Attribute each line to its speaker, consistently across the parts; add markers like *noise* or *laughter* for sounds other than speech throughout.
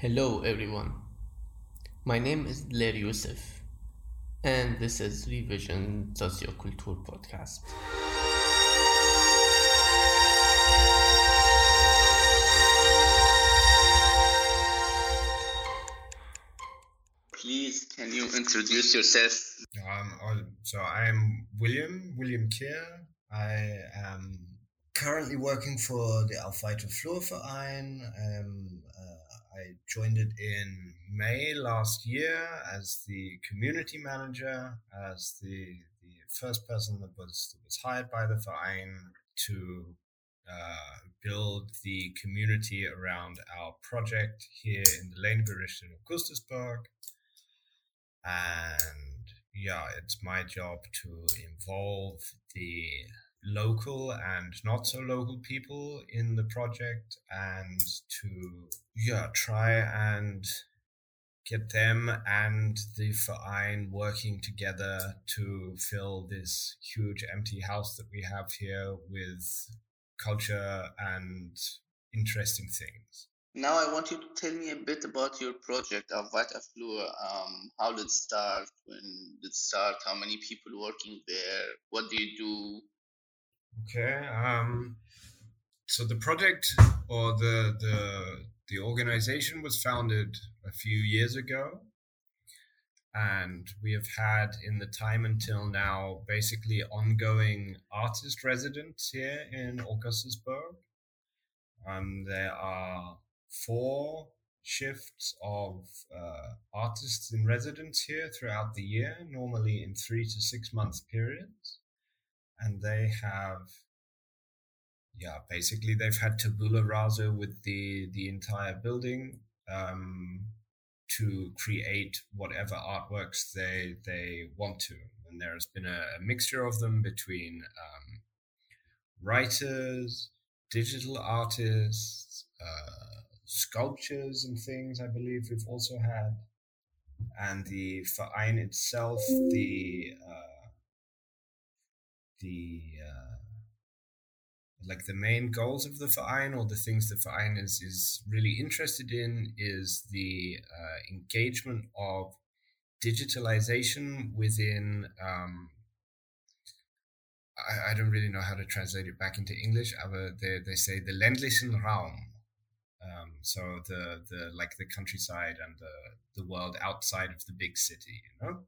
Speaker 1: Hello everyone. My name is Dellair Youssef and this is Revision Socioculture podcast. Please, can you introduce yourself?
Speaker 2: Um, so I'm William, William Keir. I am currently working for the Auf Weiter Flur Verein. Um, I joined it in May last year as the community manager, as the, the first person that was, that was hired by the Verein to uh, build the community around our project here in the Lehngericht in Augustusburg. And yeah, it's my job to involve the local and not so local people in the project and to yeah try and get them and the Verein working together to fill this huge empty house that we have here with culture and interesting things.
Speaker 1: Now I want you to tell me a bit about your project Auf Weiter Flur. Um, how did it start? When did it start? How many people working there? What do you do?
Speaker 2: Okay. Um, so the project or the the the organization was founded a few years ago, and we have had in the time until now basically ongoing artist residents here in Augustusburg. Um, there are four shifts of uh, artists in residence here throughout the year, normally in three to six month periods and they have yeah basically they've had tabula rasa with the the entire building um, to create whatever artworks they they want to. And there has been a, a mixture of them between um, writers digital artists uh, sculptures and things i believe we've also had. And the Verein itself the uh, the uh, like the main goals of the Verein or the things the Verein is is really interested in is the uh, engagement of digitalization within um, I, I, don't really know how to translate it back into English, but they, they say the ländlichen Raum. Um, so the the like the countryside and the the world outside of the big city, you know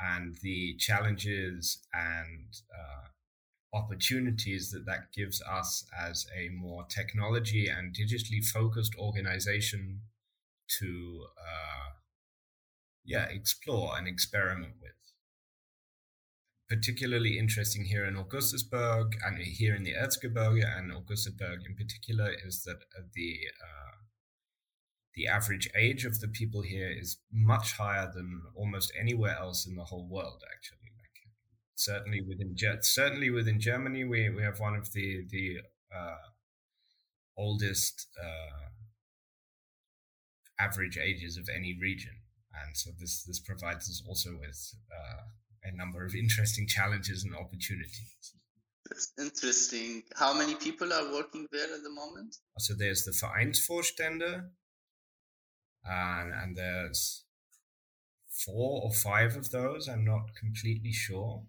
Speaker 2: and the challenges and uh, opportunities that that gives us as a more technology and digitally focused organization to uh, yeah explore and experiment with. Particularly interesting here in Augustusburg and here in the Erzgebirge and Augustusburg in particular is that the uh, the average age of the people here is much higher than almost anywhere else in the whole world. Actually, like certainly within certainly within Germany, we, we have one of the the uh, oldest uh, average ages of any region, and so this this provides us also with uh, a number of interesting challenges and opportunities.
Speaker 1: That's interesting. How many people are working there at the moment?
Speaker 2: So there's the Vereinsvorstände, and, and there's four or five of those. I'm not completely sure.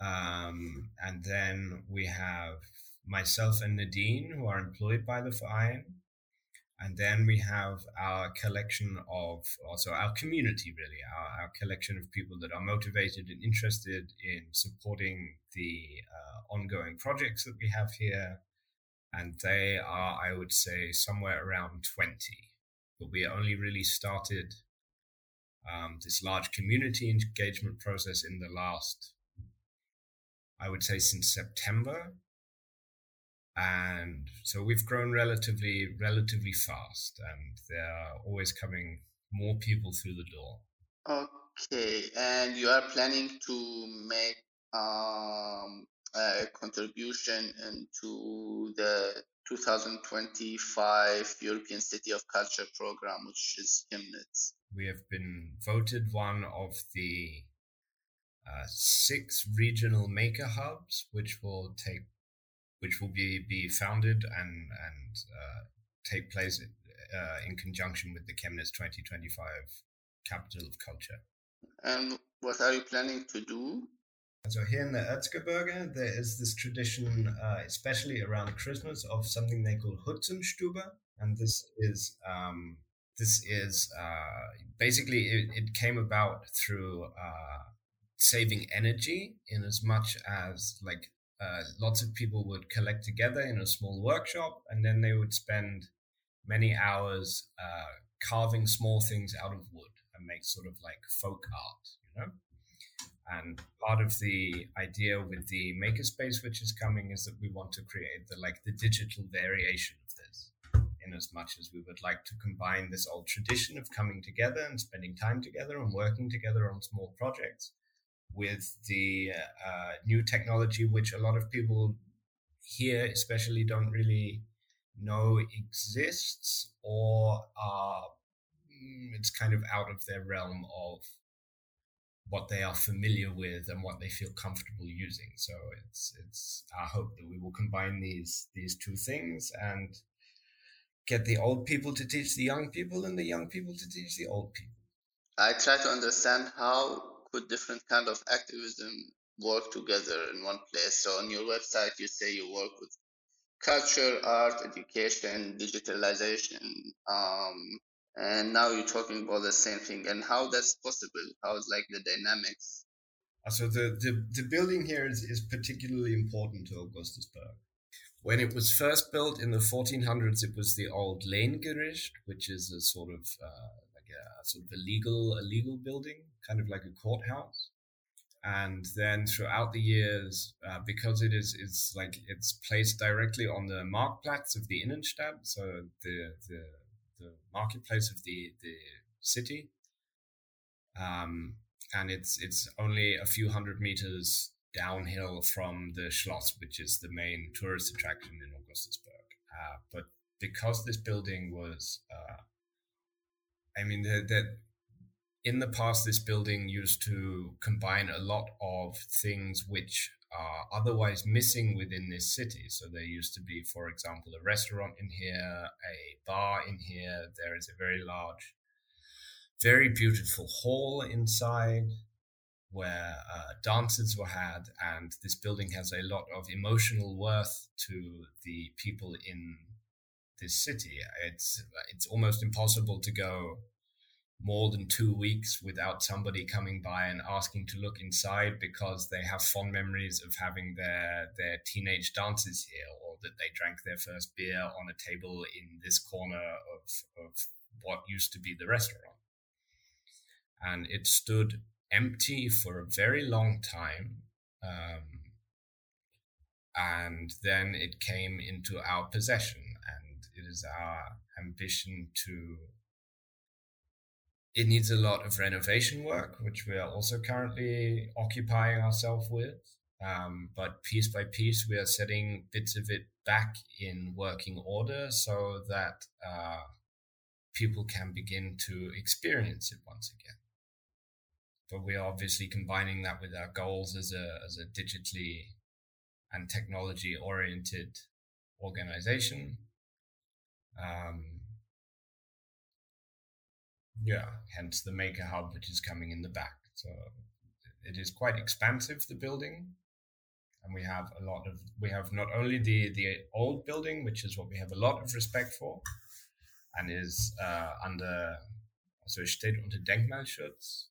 Speaker 2: Um, and then we have myself and Nadine, who are employed by the Verein. And then we have our collection of, also our community, really, our, our collection of people that are motivated and interested in supporting the uh, ongoing projects that we have here. And they are, I would say, somewhere around 20 but we only really started um, this large community engagement process in the last, I would say, since September. And so we've grown relatively, relatively fast, and there are always coming more people through the door.
Speaker 1: Okay, and you are planning to make um, a contribution into the 2025 European City of Culture program, which is Chemnitz.
Speaker 2: We have been voted one of the uh, six regional maker hubs, which will take, which will be, be founded and and uh, take place uh, in conjunction with the Chemnitz 2025 Capital of Culture.
Speaker 1: And what are you planning to do?
Speaker 2: So here in the Erzgebirge, there is this tradition, uh, especially around Christmas, of something they call Hutzenstube, and this is um, this is uh, basically it, it, came about through uh, saving energy in as much as like uh, lots of people would collect together in a small workshop and then they would spend many hours uh, carving small things out of wood and make sort of like folk art you know and part of the idea with the makerspace which is coming is that we want to create the like the digital variation of this in as much as we would like to combine this old tradition of coming together and spending time together and working together on small projects with the uh, new technology, which a lot of people here, especially, don't really know exists or are mm, it's kind of out of their realm of what they are familiar with and what they feel comfortable using. So it's it's our hope that we will combine these these two things and get the old people to teach the young people and the young people to teach the old people.
Speaker 1: I try to understand how could different kind of activism work together in one place. So on your website, you say you work with culture, art, education, digitalization, um, and now you're talking about the same thing. And how that's possible? How is like the dynamics?
Speaker 2: Uh, so the, the, the building here is, is particularly important to Augustusburg. When it was first built in the 1400s, it was the old Lehngericht, which is a sort of uh, like a sort of a legal a legal building, kind of like a courthouse. And then throughout the years, uh, because it is it's like it's placed directly on the Marktplatz of the Innenstadt, so the the, the marketplace of the the city. Um, and it's it's only a few hundred meters downhill from the Schloss, which is the main tourist attraction in Augustusburg. Uh, but because this building was, uh, I mean, that in the past, this building used to combine a lot of things which are otherwise missing within this city. So there used to be, for example, a restaurant in here, a bar in here. There is a very large, very beautiful hall inside where uh, dances were had, and this building has a lot of emotional worth to the people in this city. It's it's almost impossible to go more than two weeks without somebody coming by and asking to look inside because they have fond memories of having their their teenage dances here or that they drank their first beer on a table in this corner of of what used to be the restaurant and it stood empty for a very long time. Um, and then it came into our possession, and it is our ambition to. It needs a lot of renovation work, which we are also currently occupying ourselves with. Um, but piece by piece, we are setting bits of it back in working order so that uh, people can begin to experience it once again but we're obviously combining that with our goals as a as a digitally and technology oriented organization. Um, yeah, hence the Maker Hub, which is coming in the back. So it is quite expansive, the building, and we have a lot of we have not only the the old building, which is what we have a lot of respect for, and is uh, under also steht unter Denkmalschutz,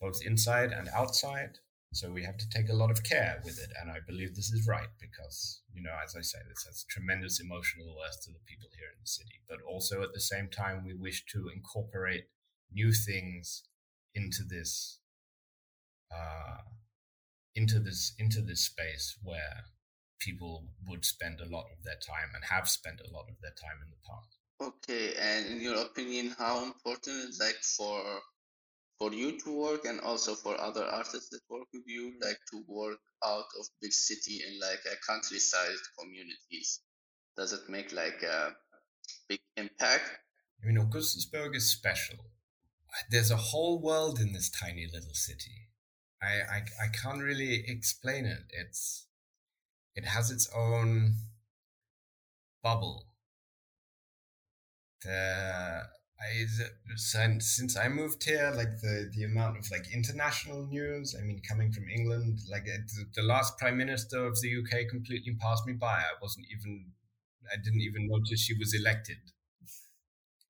Speaker 2: both inside and outside. So we have to take a lot of care with it. And I believe this is right because, you know, as I say, this has tremendous emotional worth to the people here in the city. But also at the same time, we wish to incorporate new things into this, uh, into this, into this space where people would spend a lot of their time and have spent a lot of their time in the past.
Speaker 1: Okay, and in your opinion, how important is like for for you to work and also for other artists that work with you, like to work out of big city in like a countryside communities? Does it make like a big impact?
Speaker 2: I mean, Augustusburg is special. There's a whole world in this tiny little city. I, I, I can't really explain it. It's it has its own bubble the I, since since I moved here, like the the amount of like international news. I mean, coming from England, like the last prime minister of the UK completely passed me by. I wasn't even, I didn't even notice she was elected,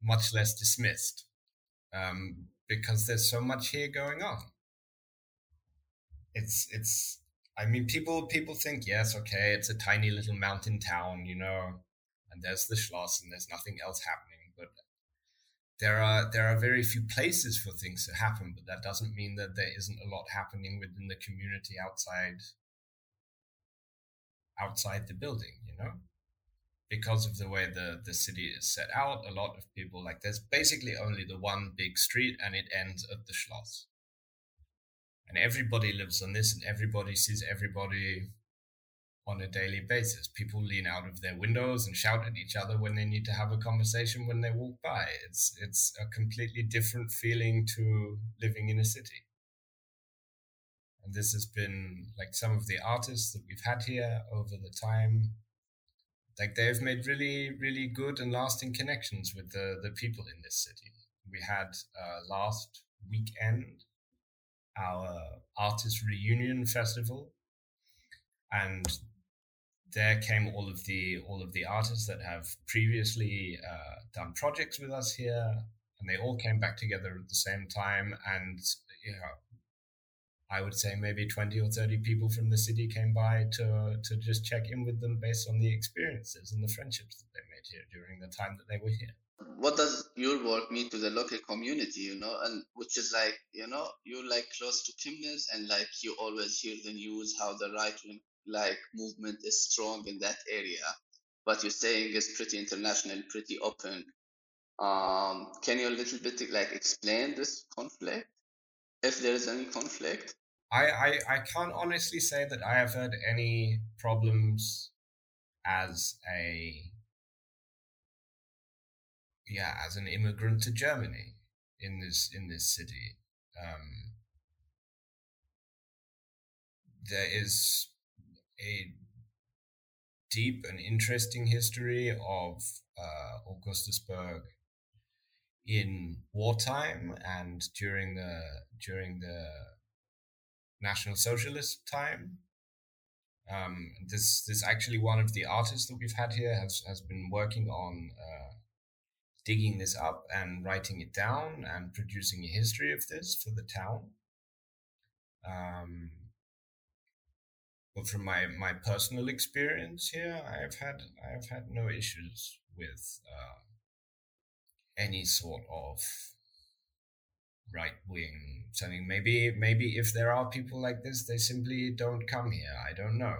Speaker 2: much less dismissed, um, because there's so much here going on. It's it's. I mean, people people think yes, okay, it's a tiny little mountain town, you know, and there's the Schloss, and there's nothing else happening there are there are very few places for things to happen, but that doesn't mean that there isn't a lot happening within the community outside outside the building, you know? Because of the way the, the city is set out, a lot of people like there's basically only the one big street and it ends at the Schloss. And everybody lives on this and everybody sees everybody on a daily basis. People lean out of their windows and shout at each other when they need to have a conversation when they walk by. It's it's a completely different feeling to living in a city. And this has been like some of the artists that we've had here over the time. Like they've made really, really good and lasting connections with the, the people in this city. We had uh, last weekend our artist reunion festival and there came all of the all of the artists that have previously uh, done projects with us here, and they all came back together at the same time. And you know, I would say maybe twenty or thirty people from the city came by to to just check in with them based on the experiences and the friendships that they made here during the time that they were here.
Speaker 1: What does your work mean to the local community? You know, and which is like you know you're like close to Chemnitz, and like you always hear the news how the right wing like movement is strong in that area. What you're saying is pretty international, pretty open. Um, can you a little bit like explain this conflict, if there is any conflict?
Speaker 2: I, I, I can't honestly say that I have had any problems as a yeah as an immigrant to Germany in this in this city. Um, there is a deep and interesting history of uh, Augustusburg in wartime and during the during the National Socialist time. Um, this this actually one of the artists that we've had here has has been working on uh, digging this up and writing it down and producing a history of this for the town. Um, but from my my personal experience here, I've had I've had no issues with uh, any sort of right wing something. Maybe maybe if there are people like this, they simply don't come here. I don't know,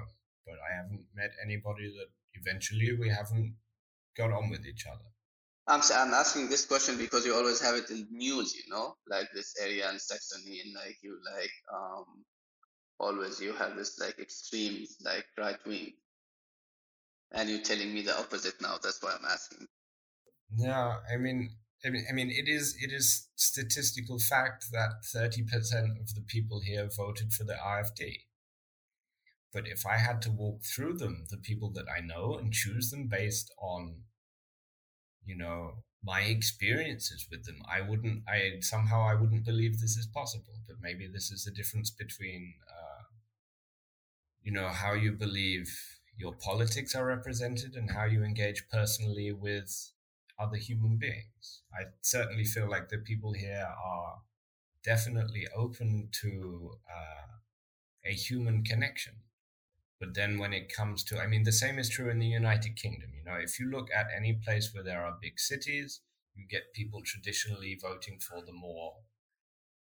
Speaker 2: but I haven't met anybody that eventually we haven't got on with each other.
Speaker 1: I'm I'm asking this question because you always have it in news, you know, like this area in Saxony, and like you like um always you have this like extreme like right wing and you're telling me the opposite now that's why i'm asking
Speaker 2: yeah i mean I mean, I mean, it is it is statistical fact that thirty percent of the people here voted for the AfD. But if I had to walk through them, the people that I know, and choose them based on, you know, my experiences with them, I wouldn't. I somehow I wouldn't believe this is possible. But maybe this is the difference between uh, you know how you believe your politics are represented and how you engage personally with other human beings. I certainly feel like the people here are definitely open to uh, a human connection. But then when it comes to, I mean, the same is true in the United Kingdom. You know, if you look at any place where there are big cities, you get people traditionally voting for the more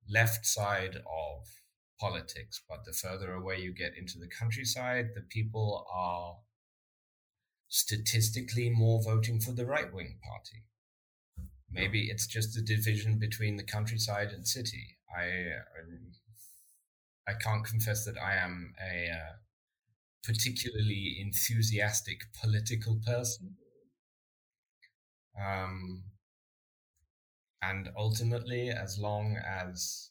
Speaker 2: left side of politics. But the further away you get into the countryside, the people are statistically more voting for the right wing party. Maybe it's just a division between the countryside and city. I I, I can't confess that I am a uh, particularly enthusiastic political person. Um, and ultimately, as long as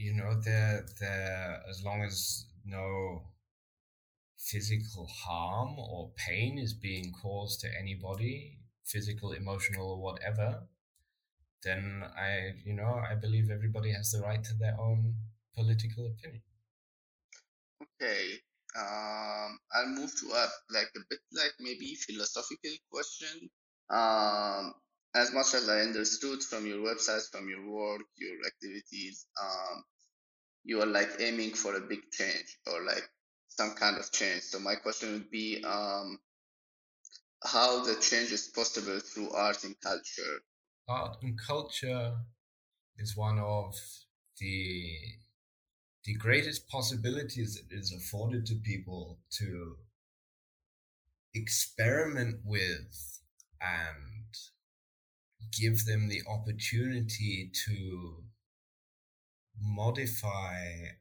Speaker 2: you know, the the as long as no physical harm or pain is being caused to anybody physical, emotional, or whatever, then I, you know, I believe everybody has the right to their own political opinion.
Speaker 1: Okay, um, I'll move to a like a bit like maybe philosophical question. Um, as much as I understood from your website, from your work, your activities, um, you are like aiming for a big change or like some kind of change. So my question would be, um, how the change is possible through art and culture.
Speaker 2: Art and culture is one of the the greatest possibilities that is afforded to people to experiment with and give them the opportunity to modify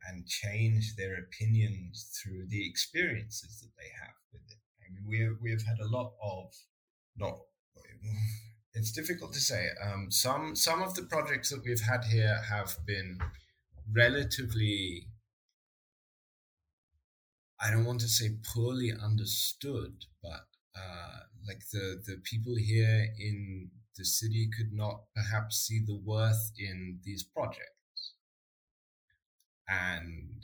Speaker 2: and change their opinions through the experiences that they have with it. I mean, we we have had a lot of not. *laughs* It's difficult to say. Um, some some of the projects that we've had here have been relatively I don't want to say poorly understood, but uh, like the the people here in the city could not perhaps see the worth in these projects, and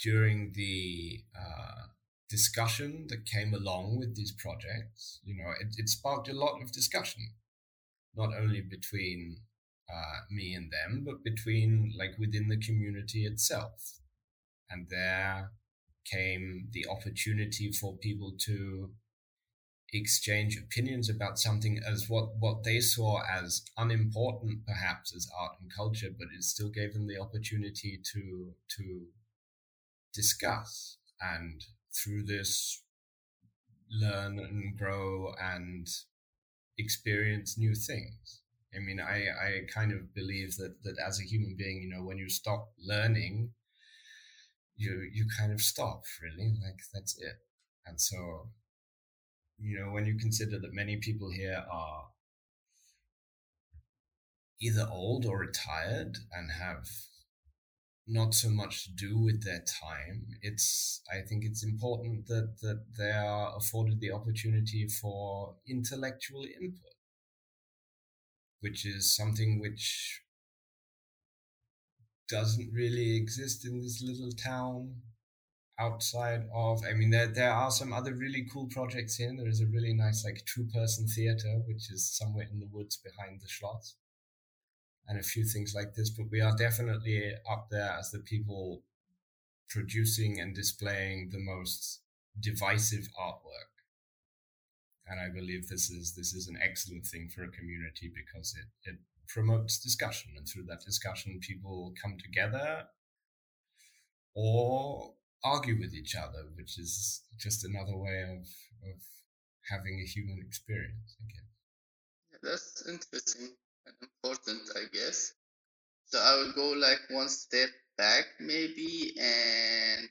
Speaker 2: during the uh, discussion that came along with these projects, you know, it, it sparked a lot of discussion, not only between uh, me and them, but between like within the community itself. And there came the opportunity for people to exchange opinions about something as what, what they saw as unimportant perhaps as art and culture, but it still gave them the opportunity to to discuss and through this learn and grow and experience new things. I mean, I, I kind of believe that, that as a human being, you know, when you stop learning, you, you kind of stop really, like that's it. And so, you know, when you consider that many people here are either old or retired and have not so much to do with their time. It's I think it's important that that they are afforded the opportunity for intellectual input which is something which doesn't really exist in this little town outside of i mean there there are some other really cool projects here. There is a really nice like two person theater which is somewhere in the woods behind the schloss and a few things like this but we are definitely up there as the people producing and displaying the most divisive artwork. And I believe this is this is an excellent thing for a community because it, it promotes discussion, and through that discussion, people come together or argue with each other, which is just another way of of having a human experience. I guess.
Speaker 1: Yeah, that's interesting and important, I guess. So I will go like one step back, maybe, and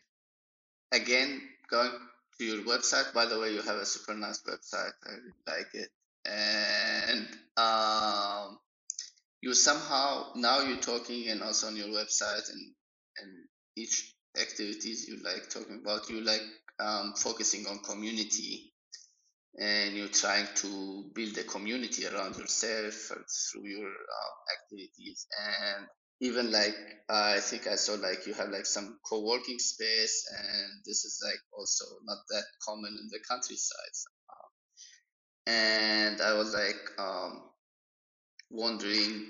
Speaker 1: again going to your website. By the way, you have a super nice website. I really like it. And um, you somehow now you're talking and also on your website and and each activities you like talking about you like um, focusing on community and you're trying to build a community around yourself through your um, activities and even like uh, I think I saw like you have like some co-working space, and this is like also not that common in the countryside. And I was like um, wondering,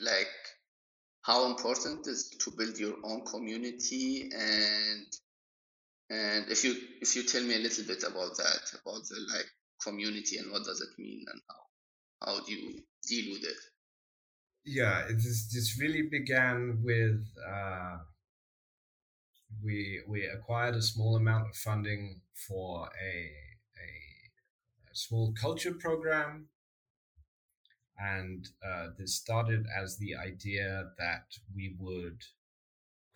Speaker 1: like, how important is to build your own community, and and if you if you tell me a little bit about that, about the like community and what does it mean, and how how do you deal with it?
Speaker 2: yeah, this this really began with uh, we we acquired a small amount of funding for a, a, a small culture program, and uh, this started as the idea that we would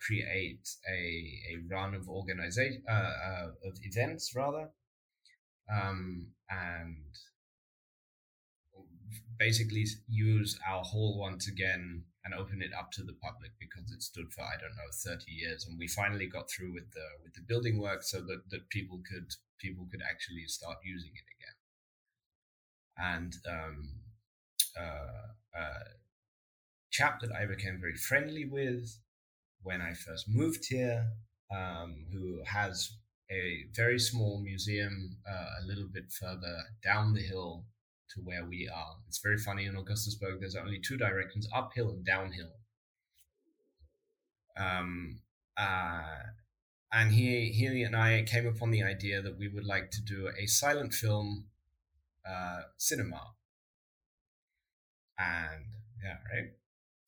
Speaker 2: create a, a run of organization uh, uh, of events rather, um, and basically use our hall once again and open it up to the public because it stood for I don't know 30 years. And we finally got through with the with the building work so that, that people could people could actually start using it again. And um, uh, a chap that I became very friendly with when I first moved here, um, who has a very small museum uh, a little bit further down the hill to where we are. It's very funny in Augustusburg. There's only two directions: uphill and downhill. Um, uh, and he, he and I came upon the idea that we would like to do a silent film uh, cinema. And yeah, right.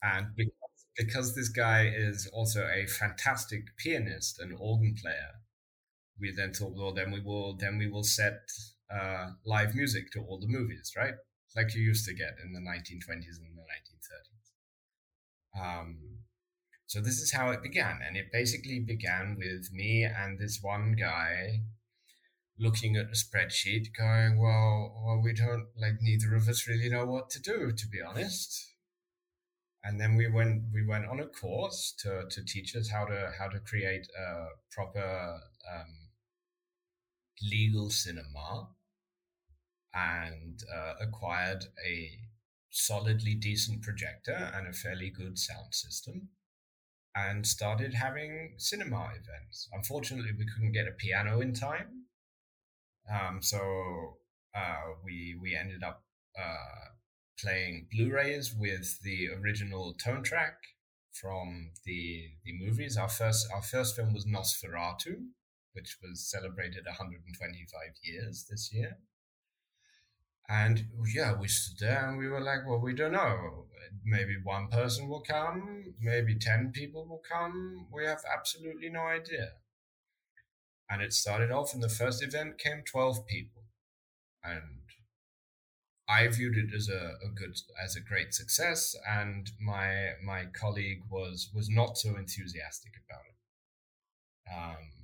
Speaker 2: And because, because this guy is also a fantastic pianist and organ player, we then thought, well, then we will then we will set uh, live music to all the movies, right? Like you used to get in the 1920s and the 1930s. Um, so this is how it began, and it basically began with me and this one guy looking at a spreadsheet, going, "Well, well, we don't like neither of us really know what to do, to be honest." And then we went we went on a course to to teach us how to how to create a proper um, legal cinema, and uh, acquired a solidly decent projector and a fairly good sound system and started having cinema events. Unfortunately, we couldn't get a piano in time, um, so uh, we we ended up uh, playing Blu-rays with the original tone track from the the movies. Our first our first film was Nosferatu, which was celebrated 125 years this year. And yeah, we stood there and we were like, well, we don't know. Maybe one person will come, maybe 10 people will come. We have absolutely no idea. And it started off, and the first event came 12 people. And I viewed it as a, a good, as a great success. And my, my colleague was, was not so enthusiastic about it. Um,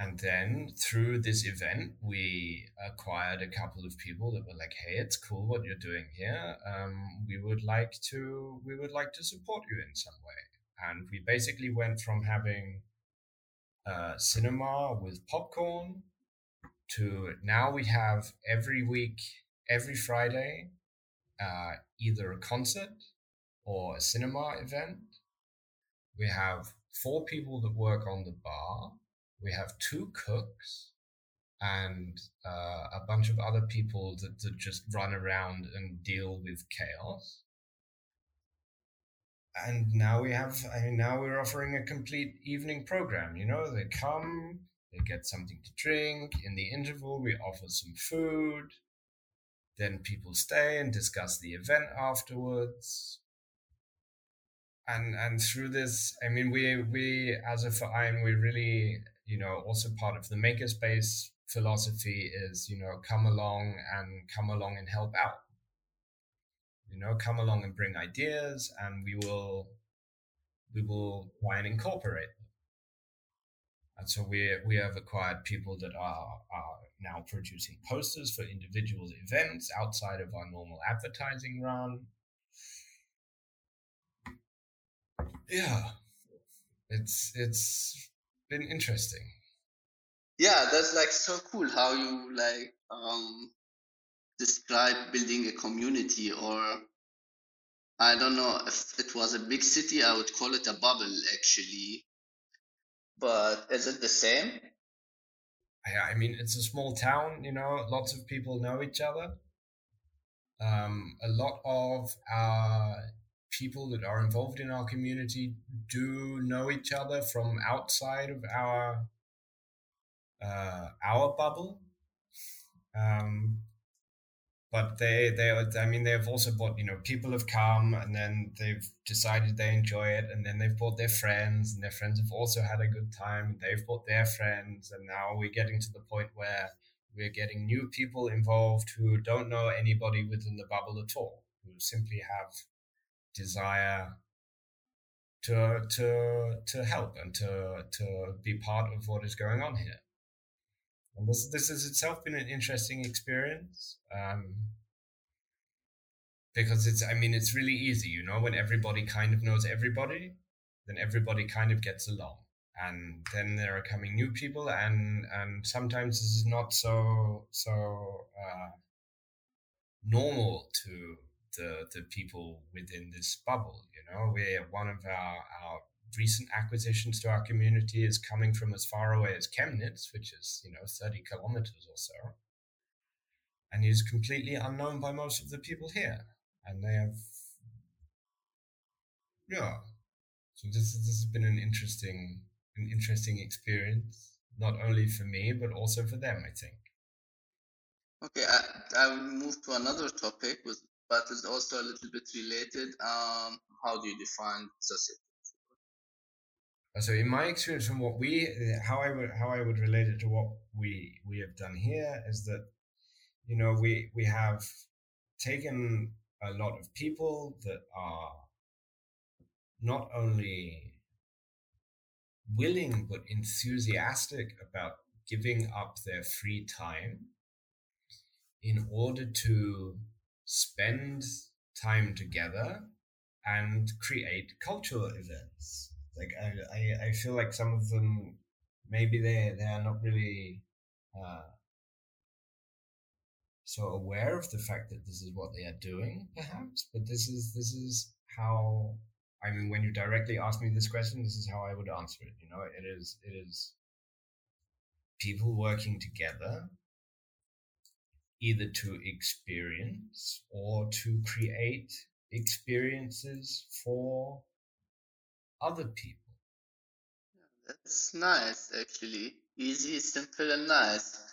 Speaker 2: and then through this event, we acquired a couple of people that were like, "Hey, it's cool what you're doing here. Um, we would like to we would like to support you in some way." And we basically went from having uh, cinema with popcorn to now we have every week, every Friday, uh, either a concert or a cinema event. We have four people that work on the bar we have two cooks and uh, a bunch of other people that, that just run around and deal with chaos. And now we have, I mean, now we're offering a complete evening program. You know, they come, they get something to drink. In the interval, we offer some food. Then people stay and discuss the event afterwards and and through this i mean we we as a verein we really you know, also part of the makerspace philosophy is, you know, come along and come along and help out. You know, come along and bring ideas and we will we will try and incorporate them. And so we we have acquired people that are are now producing posters for individual events outside of our normal advertising run. Yeah. It's it's been interesting.
Speaker 1: Yeah, that's like so cool how you like um describe building a community or I don't know if it was a big city, I would call it a bubble actually. But is it the same?
Speaker 2: Yeah, I mean, it's a small town, you know, lots of people know each other. Um, a lot of our people that are involved in our community do know each other from outside of our uh, our bubble. Um, but they they I mean they've also bought you know people have come and then they've decided they enjoy it and then they've bought their friends and their friends have also had a good time and they've bought their friends and now we're getting to the point where we're getting new people involved who don't know anybody within the bubble at all who simply have desire to to to help and to to be part of what is going on here. And this this has itself been an interesting experience. Um, because it's I mean it's really easy, you know, when everybody kind of knows everybody, then everybody kind of gets along. And then there are coming new people and and sometimes this is not so so uh, normal to the the people within this bubble. You know, where one of our our recent acquisitions to our community is coming from as far away as Chemnitz, which is you know thirty kilometers or so, and is completely unknown by most of the people here, and they have yeah. So this this has been an interesting an interesting experience, not only for me but also for them. I think.
Speaker 1: Okay, I, I will move to another topic, with, but it's also a little bit related. Um, how do you define socioculture?
Speaker 2: So, in my experience, from what we, how I would, how I would relate it to what we we have done here is that, you know, we we have taken a lot of people that are not only willing but enthusiastic about giving up their free time in order to spend time together and create cultural events. Like I, I, I feel like some of them maybe they they are not really uh, so aware of the fact that this is what they are doing, perhaps. But this is this is how I mean, when you directly ask me this question, this is how I would answer it. You know, it is it is people working together either to experience or to create experiences for other people.
Speaker 1: That's nice, actually. Easy, simple, and nice.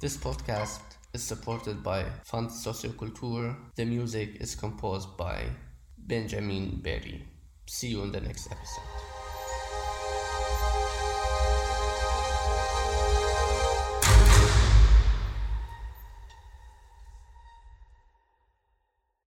Speaker 1: This podcast is supported by Fund Socioculture. The music is composed by Benjamin Berry. See you in the next episode.